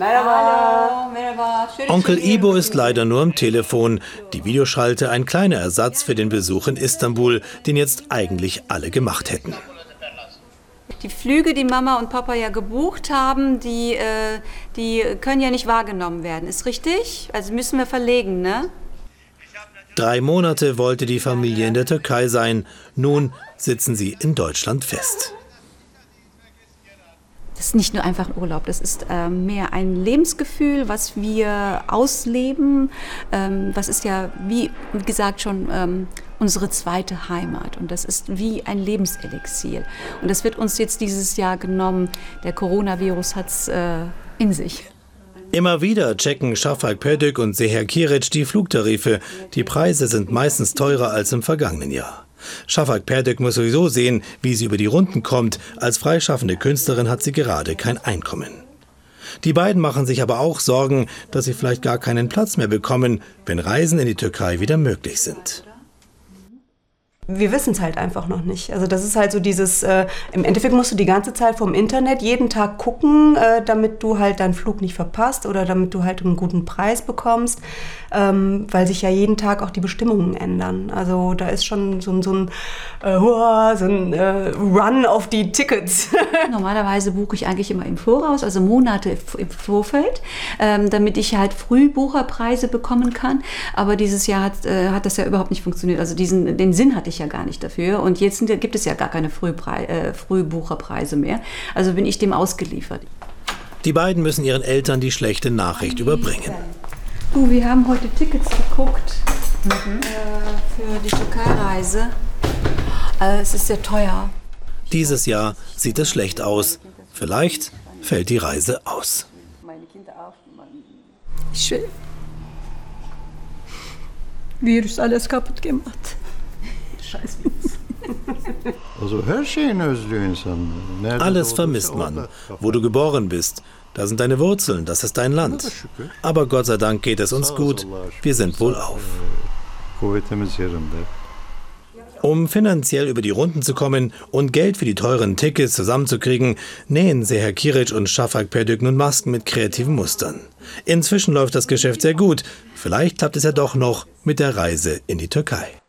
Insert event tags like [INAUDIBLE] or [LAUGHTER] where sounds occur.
Hallo, merhaba. Schön, Onkel. Ibo ist leider nur am Telefon. Die Videoschalte ein kleiner Ersatz für den Besuch in Istanbul, den jetzt eigentlich alle gemacht hätten. Die Flüge, die Mama und Papa ja gebucht haben, die, äh, die können ja nicht wahrgenommen werden. Ist richtig? Also müssen wir verlegen, ne? Drei Monate wollte die Familie in der Türkei sein. Nun sitzen sie in Deutschland fest. Das ist nicht nur einfach ein Urlaub, das ist ähm, mehr ein Lebensgefühl, was wir ausleben. Ähm, was ist ja, wie gesagt, schon ähm, unsere zweite Heimat. Und das ist wie ein Lebenselixier. Und das wird uns jetzt dieses Jahr genommen. Der Coronavirus hat es äh, in sich. Immer wieder checken Shafak Pödük und Seher Kiric die Flugtarife. Die Preise sind meistens teurer als im vergangenen Jahr. Shafak Perdek muss sowieso sehen, wie sie über die Runden kommt. Als freischaffende Künstlerin hat sie gerade kein Einkommen. Die beiden machen sich aber auch Sorgen, dass sie vielleicht gar keinen Platz mehr bekommen, wenn Reisen in die Türkei wieder möglich sind. Wir wissen es halt einfach noch nicht. Also das ist halt so dieses, äh, im Endeffekt musst du die ganze Zeit vom Internet jeden Tag gucken, äh, damit du halt deinen Flug nicht verpasst oder damit du halt einen guten Preis bekommst, ähm, weil sich ja jeden Tag auch die Bestimmungen ändern. Also da ist schon so, ein- so ein, äh, so ein äh, Run auf die Tickets. [LAUGHS] Normalerweise buche ich eigentlich immer im Voraus, also Monate im Vorfeld, ähm, damit ich halt Frühbucherpreise bekommen kann. Aber dieses Jahr hat, äh, hat das ja überhaupt nicht funktioniert. Also diesen, den Sinn hatte ich ja gar nicht dafür. Und jetzt sind, gibt es ja gar keine Frühprei äh, Frühbucherpreise mehr. Also bin ich dem ausgeliefert. Die beiden müssen ihren Eltern die schlechte Nachricht überbringen. Du, wir haben heute Tickets geguckt äh, für die Türkei-Reise. Äh, es ist sehr teuer. Dieses Jahr sieht es schlecht aus. Vielleicht fällt die Reise aus. Ich will. Virüs alles kaputt gemacht. Scheiß Virus. [LAUGHS] Also her şeyini özlüyor insan. Nerede Alles vermisst man, wo du geboren bist. Da sind deine Wurzeln, das ist dein Land. Aber Gott sei Dank geht es uns gut. Wir sind wohlauf. Kuvvetimiz yerinde. Um finanziell über die Runden zu kommen und Geld für die teuren Tickets zusammenzukriegen, nähen Seher Kiric und Shafak Perdük nun Masken mit kreativen Mustern. Inzwischen läuft das Geschäft sehr gut. Vielleicht klappt es ja doch noch mit der Reise in die Türkei.